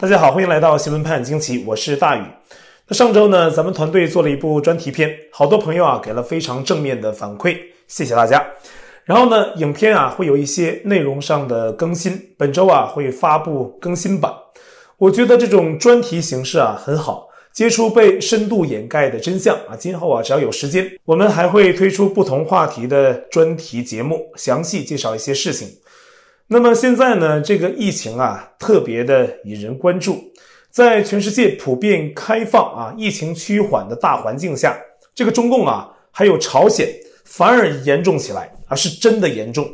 大家好，欢迎来到新闻派很惊奇，我是大宇。那上周呢，咱们团队做了一部专题片，好多朋友啊给了非常正面的反馈，谢谢大家。然后呢，影片啊会有一些内容上的更新，本周啊会发布更新版。我觉得这种专题形式啊很好，揭出被深度掩盖的真相啊。今后啊只要有时间，我们还会推出不同话题的专题节目，详细介绍一些事情。那么现在呢，这个疫情啊，特别的引人关注。在全世界普遍开放啊、疫情趋缓的大环境下，这个中共啊，还有朝鲜反而严重起来啊，是真的严重。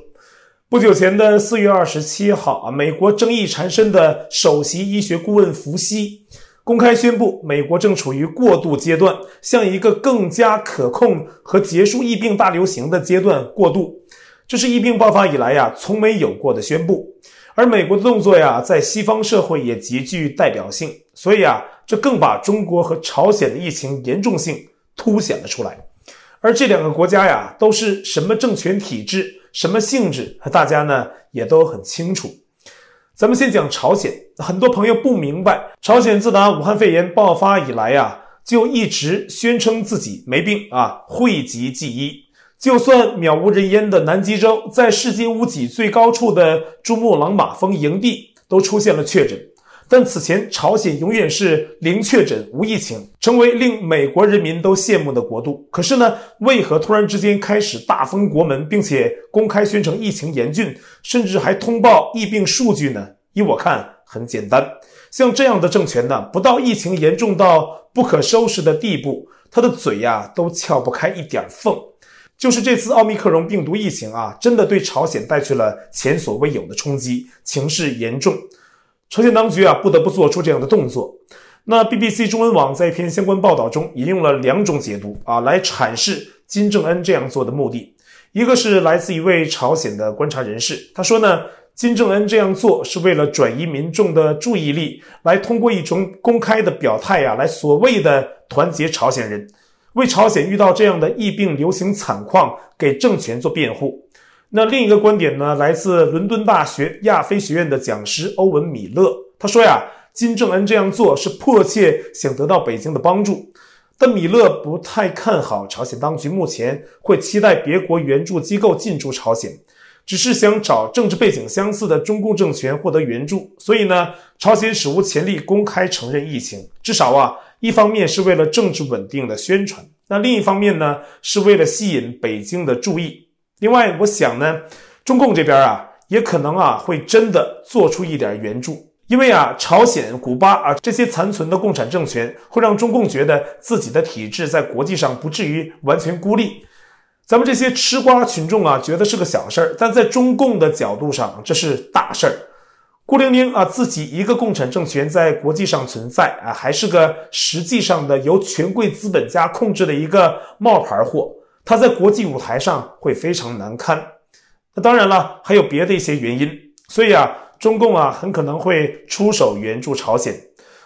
不久前的四月二十七号啊，美国争议缠身的首席医学顾问福西公开宣布，美国正处于过渡阶段，向一个更加可控和结束疫病大流行的阶段过渡。这是疫病爆发以来呀，从没有过的宣布，而美国的动作呀，在西方社会也极具代表性，所以啊，这更把中国和朝鲜的疫情严重性凸显了出来。而这两个国家呀，都是什么政权体制、什么性质，大家呢也都很清楚。咱们先讲朝鲜，很多朋友不明白，朝鲜自打武汉肺炎爆发以来呀，就一直宣称自己没病啊，讳疾忌医。就算渺无人烟的南极洲，在世界屋脊最高处的珠穆朗玛峰营地都出现了确诊，但此前朝鲜永远是零确诊无疫情，成为令美国人民都羡慕的国度。可是呢，为何突然之间开始大封国门，并且公开宣称疫情严峻，甚至还通报疫病数据呢？依我看，很简单，像这样的政权呢，不到疫情严重到不可收拾的地步，他的嘴呀都撬不开一点缝。就是这次奥密克戎病毒疫情啊，真的对朝鲜带去了前所未有的冲击，情势严重。朝鲜当局啊，不得不做出这样的动作。那 BBC 中文网在一篇相关报道中引用了两种解读啊，来阐释金正恩这样做的目的。一个是来自一位朝鲜的观察人士，他说呢，金正恩这样做是为了转移民众的注意力，来通过一种公开的表态啊，来所谓的团结朝鲜人。为朝鲜遇到这样的疫病流行惨况给政权做辩护。那另一个观点呢，来自伦敦大学亚非学院的讲师欧文·米勒，他说呀，金正恩这样做是迫切想得到北京的帮助。但米勒不太看好朝鲜当局目前会期待别国援助机构进驻朝鲜，只是想找政治背景相似的中共政权获得援助。所以呢，朝鲜史无前例公开承认疫情，至少啊。一方面是为了政治稳定的宣传，那另一方面呢，是为了吸引北京的注意。另外，我想呢，中共这边啊，也可能啊，会真的做出一点援助，因为啊，朝鲜、古巴啊这些残存的共产政权，会让中共觉得自己的体制在国际上不至于完全孤立。咱们这些吃瓜群众啊，觉得是个小事儿，但在中共的角度上，这是大事儿。孤零零啊，自己一个共产政权在国际上存在啊，还是个实际上的由权贵资本家控制的一个冒牌货，他在国际舞台上会非常难堪。那当然了，还有别的一些原因，所以啊，中共啊很可能会出手援助朝鲜。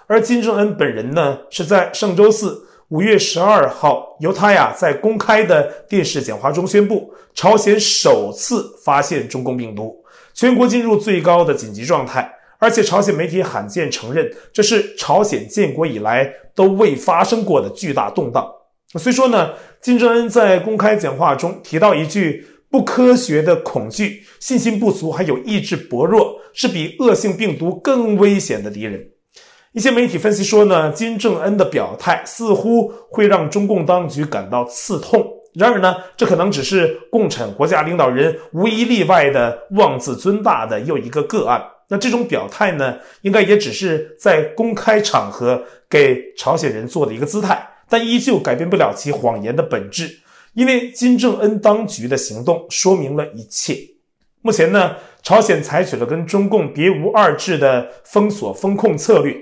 而金正恩本人呢，是在上周四五月十二号，由他呀在公开的电视讲话中宣布，朝鲜首次发现中共病毒。全国进入最高的紧急状态，而且朝鲜媒体罕见承认，这是朝鲜建国以来都未发生过的巨大动荡。虽说呢，金正恩在公开讲话中提到一句“不科学的恐惧、信心不足，还有意志薄弱，是比恶性病毒更危险的敌人”。一些媒体分析说呢，金正恩的表态似乎会让中共当局感到刺痛。然而呢，这可能只是共产国家领导人无一例外的妄自尊大的又一个个案。那这种表态呢，应该也只是在公开场合给朝鲜人做的一个姿态，但依旧改变不了其谎言的本质。因为金正恩当局的行动说明了一切。目前呢，朝鲜采取了跟中共别无二致的封锁封控策略。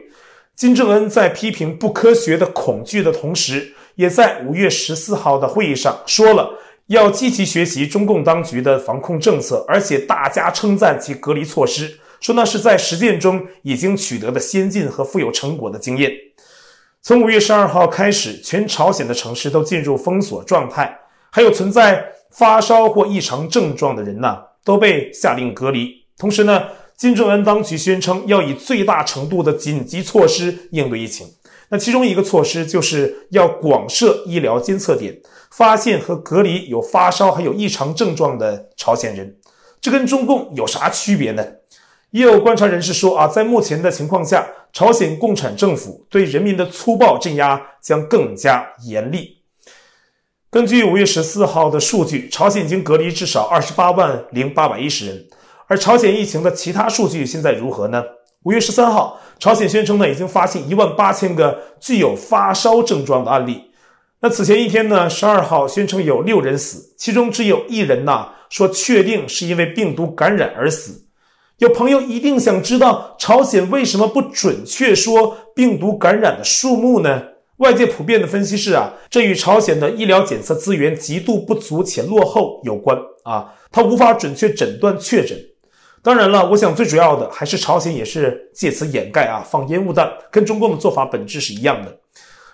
金正恩在批评不科学的恐惧的同时，也在五月十四号的会议上说了要积极学习中共当局的防控政策，而且大加称赞其隔离措施，说那是在实践中已经取得的先进和富有成果的经验。从五月十二号开始，全朝鲜的城市都进入封锁状态，还有存在发烧或异常症状的人呢，都被下令隔离。同时呢，金正恩当局宣称要以最大程度的紧急措施应对疫情。那其中一个措施就是要广设医疗监测点，发现和隔离有发烧还有异常症状的朝鲜人。这跟中共有啥区别呢？也有观察人士说啊，在目前的情况下，朝鲜共产政府对人民的粗暴镇压将更加严厉。根据五月十四号的数据，朝鲜已经隔离至少二十八万零八百一十人。而朝鲜疫情的其他数据现在如何呢？五月十三号，朝鲜宣称呢已经发现一万八千个具有发烧症状的案例。那此前一天呢，十二号宣称有六人死，其中只有一人呐说确定是因为病毒感染而死。有朋友一定想知道朝鲜为什么不准确说病毒感染的数目呢？外界普遍的分析是啊，这与朝鲜的医疗检测资源极度不足且落后有关啊，它无法准确诊断确诊。当然了，我想最主要的还是朝鲜也是借此掩盖啊，放烟雾弹，跟中共的做法本质是一样的。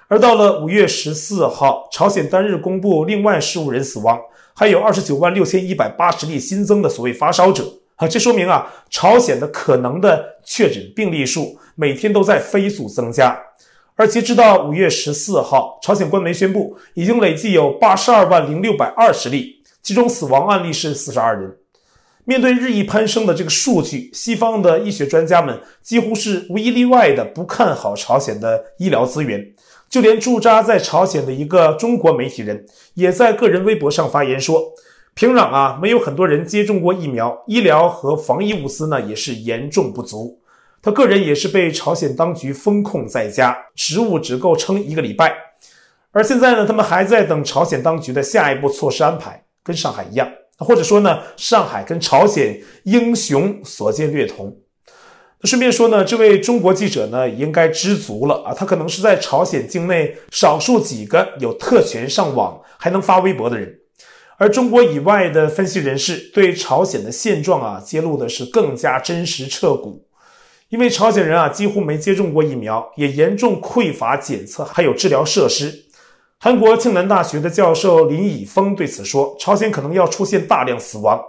而到了五月十四号，朝鲜单日公布另外十五人死亡，还有二十九万六千一百八十例新增的所谓发烧者啊，这说明啊，朝鲜的可能的确诊病例数每天都在飞速增加。而截止到五月十四号，朝鲜官媒宣布已经累计有八十二万零六百二十例，其中死亡案例是四十二人。面对日益攀升的这个数据，西方的医学专家们几乎是无一例外的不看好朝鲜的医疗资源。就连驻扎在朝鲜的一个中国媒体人，也在个人微博上发言说：“平壤啊，没有很多人接种过疫苗，医疗和防疫物资呢也是严重不足。他个人也是被朝鲜当局封控在家，食物只够撑一个礼拜。而现在呢，他们还在等朝鲜当局的下一步措施安排，跟上海一样。”或者说呢，上海跟朝鲜英雄所见略同。那顺便说呢，这位中国记者呢，应该知足了啊，他可能是在朝鲜境内少数几个有特权上网还能发微博的人。而中国以外的分析人士对朝鲜的现状啊，揭露的是更加真实彻骨。因为朝鲜人啊，几乎没接种过疫苗，也严重匮乏检测还有治疗设施。韩国庆南大学的教授林以峰对此说：“朝鲜可能要出现大量死亡。”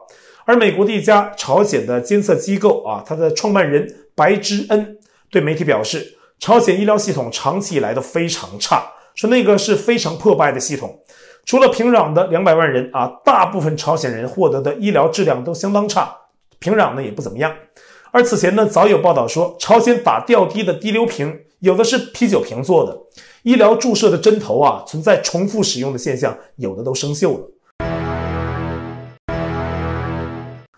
而美国的一家朝鲜的监测机构啊，它的创办人白之恩对媒体表示：“朝鲜医疗系统长期以来都非常差，说那个是非常破败的系统。除了平壤的两百万人啊，大部分朝鲜人获得的医疗质量都相当差，平壤呢也不怎么样。而此前呢，早有报道说，朝鲜打吊滴的滴流瓶有的是啤酒瓶做的。”医疗注射的针头啊，存在重复使用的现象，有的都生锈了。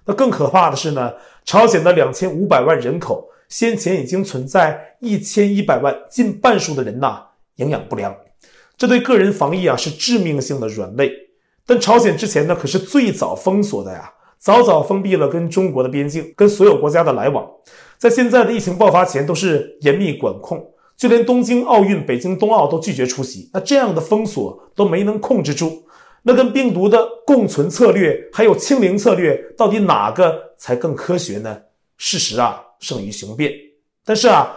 那更可怕的是呢，朝鲜的两千五百万人口，先前已经存在一千一百万，近半数的人呐，营养不良，这对个人防疫啊是致命性的软肋。但朝鲜之前呢，可是最早封锁的呀，早早封闭了跟中国的边境，跟所有国家的来往，在现在的疫情爆发前都是严密管控。就连东京奥运、北京冬奥都拒绝出席，那这样的封锁都没能控制住，那跟病毒的共存策略还有清零策略，到底哪个才更科学呢？事实啊，胜于雄辩。但是啊，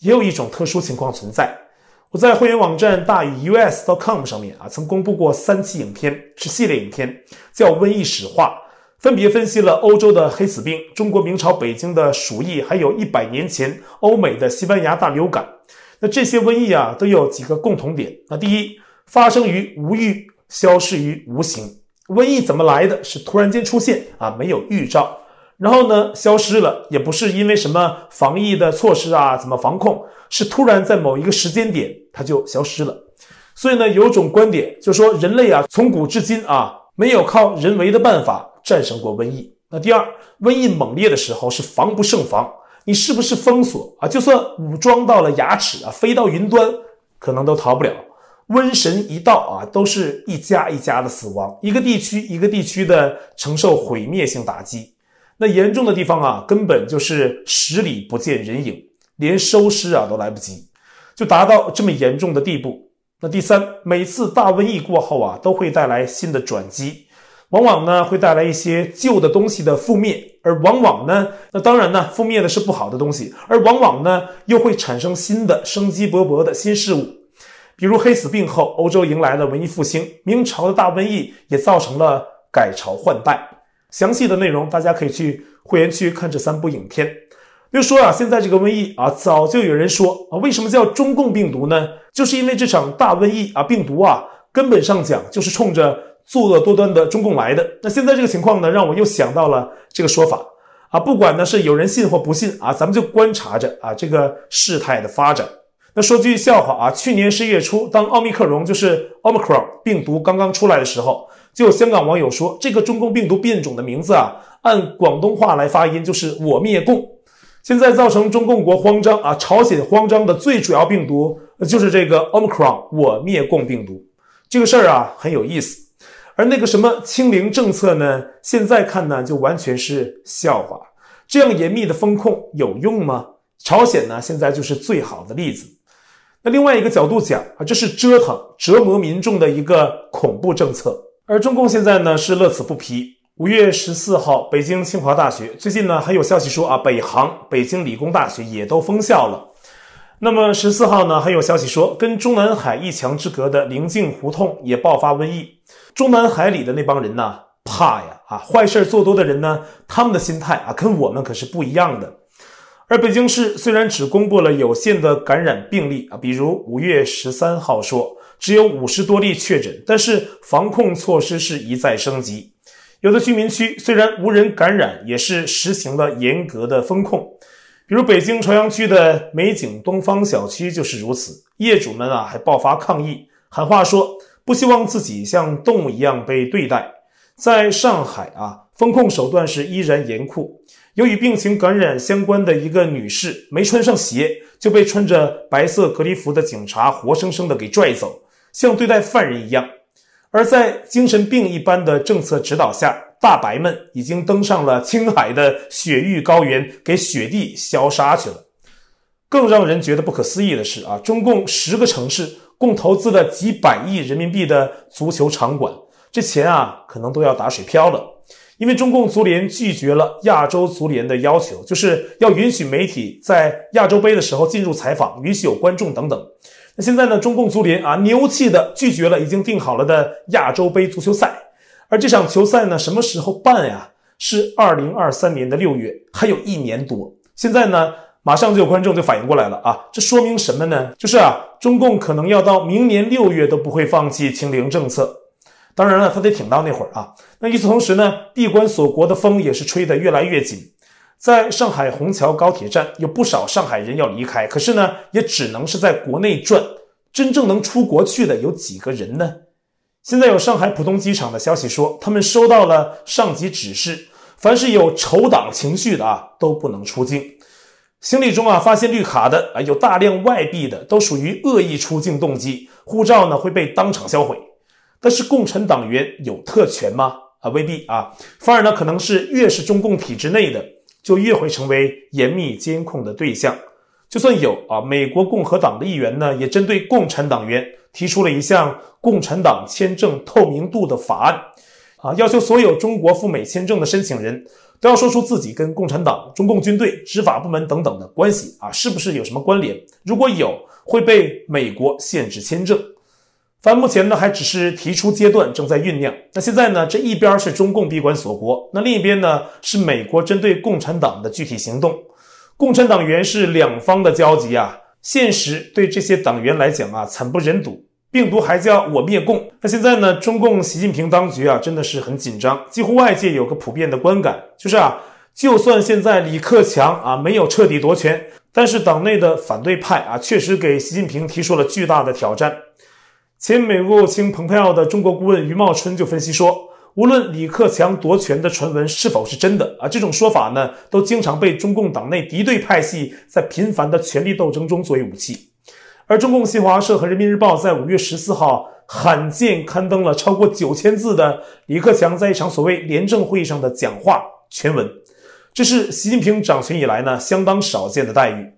也有一种特殊情况存在。我在会员网站大宇 US.com 上面啊，曾公布过三期影片，是系列影片，叫《瘟疫史话》，分别分析了欧洲的黑死病、中国明朝北京的鼠疫，还有一百年前欧美的西班牙大流感。那这些瘟疫啊，都有几个共同点。那第一，发生于无预，消失于无形。瘟疫怎么来的？是突然间出现啊，没有预兆，然后呢，消失了，也不是因为什么防疫的措施啊，怎么防控，是突然在某一个时间点它就消失了。所以呢，有种观点就说，人类啊，从古至今啊，没有靠人为的办法战胜过瘟疫。那第二，瘟疫猛烈的时候是防不胜防。你是不是封锁啊？就算武装到了牙齿啊，飞到云端，可能都逃不了。瘟神一到啊，都是一家一家的死亡，一个地区一个地区的承受毁灭性打击。那严重的地方啊，根本就是十里不见人影，连收尸啊都来不及，就达到这么严重的地步。那第三，每次大瘟疫过后啊，都会带来新的转机。往往呢会带来一些旧的东西的覆灭，而往往呢，那当然呢，覆灭的是不好的东西，而往往呢又会产生新的生机勃勃的新事物。比如黑死病后，欧洲迎来了文艺复兴，明朝的大瘟疫也造成了改朝换代。详细的内容大家可以去会员区看这三部影片。比如说啊，现在这个瘟疫啊，早就有人说啊，为什么叫中共病毒呢？就是因为这场大瘟疫啊，病毒啊，根本上讲就是冲着作恶多端的中共来的。那现在这个情况呢，让我又想到了这个说法啊，不管呢是有人信或不信啊，咱们就观察着啊这个事态的发展。那说句笑话啊，去年十一月初，当奥密克戎就是 Omicron 病毒刚刚出来的时候，就有香港网友说，这个中共病毒变种的名字啊，按广东话来发音就是“我灭共”。现在造成中共国慌张啊，朝鲜慌张的最主要病毒就是这个 Omicron 我灭共病毒。这个事儿啊很有意思。而那个什么清零政策呢，现在看呢就完全是笑话。这样严密的风控有用吗？朝鲜呢现在就是最好的例子。那另外一个角度讲啊，这是折腾、折磨民众的一个恐怖政策，而中共现在呢是乐此不疲。五月十四号，北京清华大学最近呢还有消息说啊，北航、北京理工大学也都封校了。那么十四号呢还有消息说，跟中南海一墙之隔的临近胡同也爆发瘟疫。中南海里的那帮人呢，怕呀啊，坏事做多的人呢，他们的心态啊跟我们可是不一样的。而北京市虽然只公布了有限的感染病例啊，比如五月十三号说只有五十多例确诊，但是防控措施是一再升级。有的居民区虽然无人感染，也是实行了严格的封控。比如北京朝阳区的美景东方小区就是如此，业主们啊还爆发抗议，喊话说不希望自己像动物一样被对待。在上海啊，封控手段是依然严酷。由于病情感染相关的一个女士没穿上鞋，就被穿着白色隔离服的警察活生生的给拽走，像对待犯人一样。而在精神病一般的政策指导下，大白们已经登上了青海的雪域高原，给雪地消杀去了。更让人觉得不可思议的是啊，中共十个城市共投资了几百亿人民币的足球场馆，这钱啊可能都要打水漂了。因为中共足联拒绝了亚洲足联的要求，就是要允许媒体在亚洲杯的时候进入采访，允许有观众等等。那现在呢，中共足联啊牛气的拒绝了已经定好了的亚洲杯足球赛，而这场球赛呢什么时候办呀？是二零二三年的六月，还有一年多。现在呢，马上就有观众就反应过来了啊，这说明什么呢？就是啊，中共可能要到明年六月都不会放弃清零政策。当然了，他得挺到那会儿啊。那与此同时呢，闭关锁国的风也是吹得越来越紧。在上海虹桥高铁站，有不少上海人要离开，可是呢，也只能是在国内转。真正能出国去的有几个人呢？现在有上海浦东机场的消息说，他们收到了上级指示，凡是有仇党情绪的啊，都不能出境。行李中啊，发现绿卡的啊，有大量外币的，都属于恶意出境动机，护照呢会被当场销毁。但是共产党员有特权吗？啊，未必啊，反而呢，可能是越是中共体制内的，就越会成为严密监控的对象。就算有啊，美国共和党的议员呢，也针对共产党员提出了一项共产党签证透明度的法案，啊，要求所有中国赴美签证的申请人都要说出自己跟共产党、中共军队、执法部门等等的关系啊，是不是有什么关联？如果有，会被美国限制签证。反目前呢，还只是提出阶段，正在酝酿。那现在呢，这一边是中共闭关锁国，那另一边呢是美国针对共产党的具体行动。共产党员是两方的交集啊，现实对这些党员来讲啊，惨不忍睹。病毒还叫我灭共。那现在呢，中共习近平当局啊，真的是很紧张。几乎外界有个普遍的观感，就是啊，就算现在李克强啊没有彻底夺权，但是党内的反对派啊，确实给习近平提出了巨大的挑战。前美国务卿蓬佩奥的中国顾问余茂春就分析说，无论李克强夺权的传闻是否是真的啊，这种说法呢，都经常被中共党内敌对派系在频繁的权力斗争中作为武器。而中共新华社和人民日报在五月十四号罕见刊登了超过九千字的李克强在一场所谓廉政会议上的讲话全文，这是习近平掌权以来呢相当少见的待遇。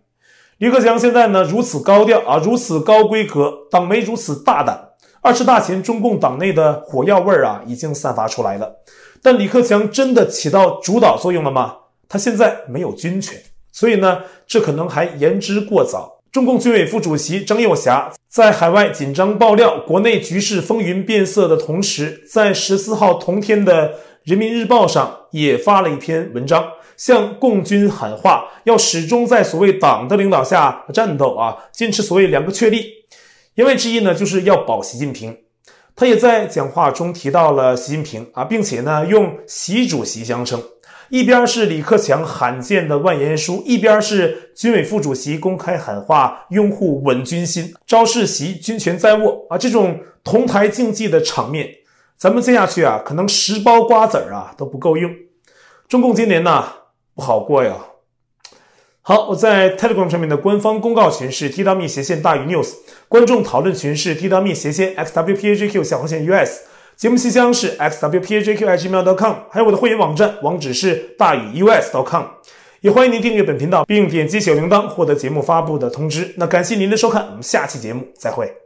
李克强现在呢如此高调啊，如此高规格，党媒如此大胆，二十大前中共党内的火药味儿啊已经散发出来了。但李克强真的起到主导作用了吗？他现在没有军权，所以呢，这可能还言之过早。中共军委副主席张又侠在海外紧张爆料、国内局势风云变色的同时，在十四号同天的《人民日报》上也发了一篇文章。向共军喊话，要始终在所谓党的领导下战斗啊，坚持所谓两个确立。言外之意呢，就是要保习近平。他也在讲话中提到了习近平啊，并且呢，用习主席相称。一边是李克强罕见的万言书，一边是军委副主席公开喊话，拥护稳军心，昭示习军权在握啊！这种同台竞技的场面，咱们接下去啊，可能十包瓜子儿啊都不够用。中共今年呢，不好过呀。好，我在 Telegram 上面的官方公告群是 T.me 斜线大于 News，观众讨论群是 T.me 斜线 XWPAJQ 下划线 US。节目信箱是 xwpajqhmail.com，还有我的会员网站，网址是大宇 us.com，也欢迎您订阅本频道，并点击小铃铛获得节目发布的通知。那感谢您的收看，我们下期节目再会。